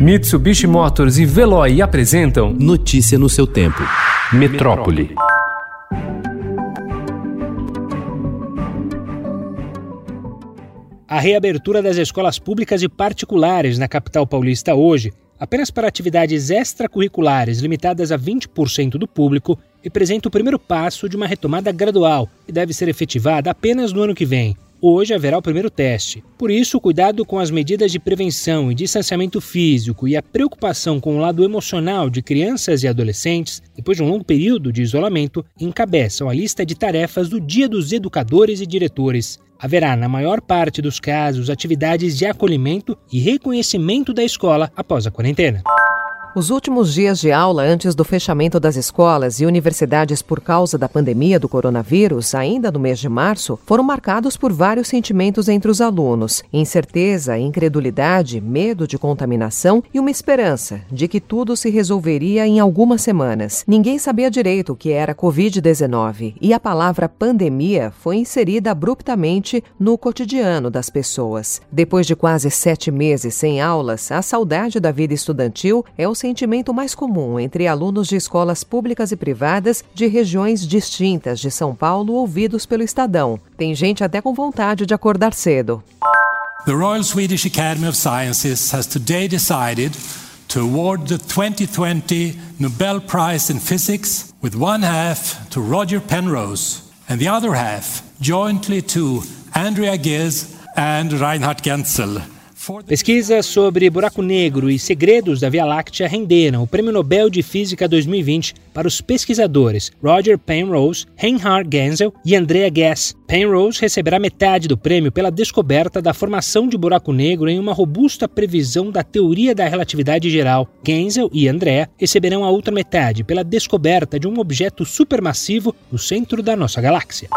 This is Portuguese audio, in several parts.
Mitsubishi Motors e Veloy apresentam Notícia no seu tempo. Metrópole. A reabertura das escolas públicas e particulares na capital paulista hoje, apenas para atividades extracurriculares limitadas a 20% do público, representa o primeiro passo de uma retomada gradual e deve ser efetivada apenas no ano que vem. Hoje haverá o primeiro teste. Por isso, cuidado com as medidas de prevenção e distanciamento físico e a preocupação com o lado emocional de crianças e adolescentes, depois de um longo período de isolamento, encabeçam a lista de tarefas do Dia dos Educadores e Diretores. Haverá, na maior parte dos casos, atividades de acolhimento e reconhecimento da escola após a quarentena. Os últimos dias de aula antes do fechamento das escolas e universidades por causa da pandemia do coronavírus, ainda no mês de março, foram marcados por vários sentimentos entre os alunos: incerteza, incredulidade, medo de contaminação e uma esperança de que tudo se resolveria em algumas semanas. Ninguém sabia direito o que era Covid-19 e a palavra pandemia foi inserida abruptamente no cotidiano das pessoas. Depois de quase sete meses sem aulas, a saudade da vida estudantil é o sentimento mais comum entre alunos de escolas públicas e privadas de regiões distintas de São Paulo ouvidos pelo Estadão. Tem gente até com vontade de acordar cedo. The Royal Swedish Academy of Sciences has today decided to award the 2020 Nobel Prize in Physics with one half to Roger Penrose and the other half jointly to Andrea Ghez and Reinhard Genzel. Pesquisas sobre buraco negro e segredos da Via Láctea renderam o Prêmio Nobel de Física 2020 para os pesquisadores Roger Penrose, Reinhard Genzel e Andrea Ghez. Penrose receberá metade do prêmio pela descoberta da formação de buraco negro em uma robusta previsão da teoria da relatividade geral. Genzel e Andrea receberão a outra metade pela descoberta de um objeto supermassivo no centro da nossa galáxia.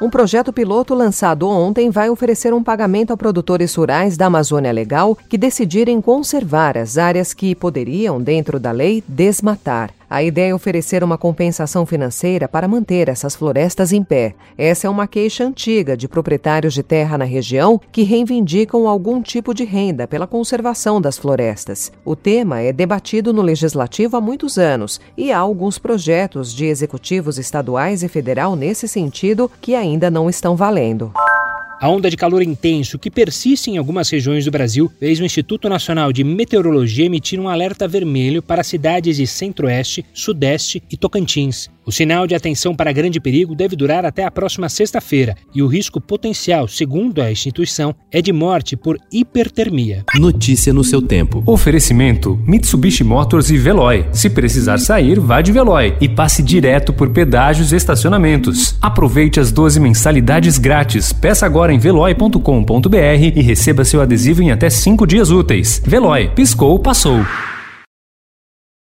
Um projeto piloto lançado ontem vai oferecer um pagamento a produtores rurais da Amazônia Legal que decidirem conservar as áreas que poderiam, dentro da lei, desmatar. A ideia é oferecer uma compensação financeira para manter essas florestas em pé. Essa é uma queixa antiga de proprietários de terra na região que reivindicam algum tipo de renda pela conservação das florestas. O tema é debatido no legislativo há muitos anos e há alguns projetos de executivos estaduais e federal nesse sentido que ainda não estão valendo. A onda de calor intenso que persiste em algumas regiões do Brasil fez o Instituto Nacional de Meteorologia emitir um alerta vermelho para cidades de Centro-Oeste, Sudeste e Tocantins. O sinal de atenção para grande perigo deve durar até a próxima sexta-feira e o risco potencial, segundo a instituição, é de morte por hipertermia. Notícia no seu tempo. Oferecimento: Mitsubishi Motors e Veloy. Se precisar sair, vá de Veloy e passe direto por pedágios e estacionamentos. Aproveite as 12 mensalidades grátis. Peça agora em veloy.com.br e receba seu adesivo em até 5 dias úteis. Veloy, piscou, passou.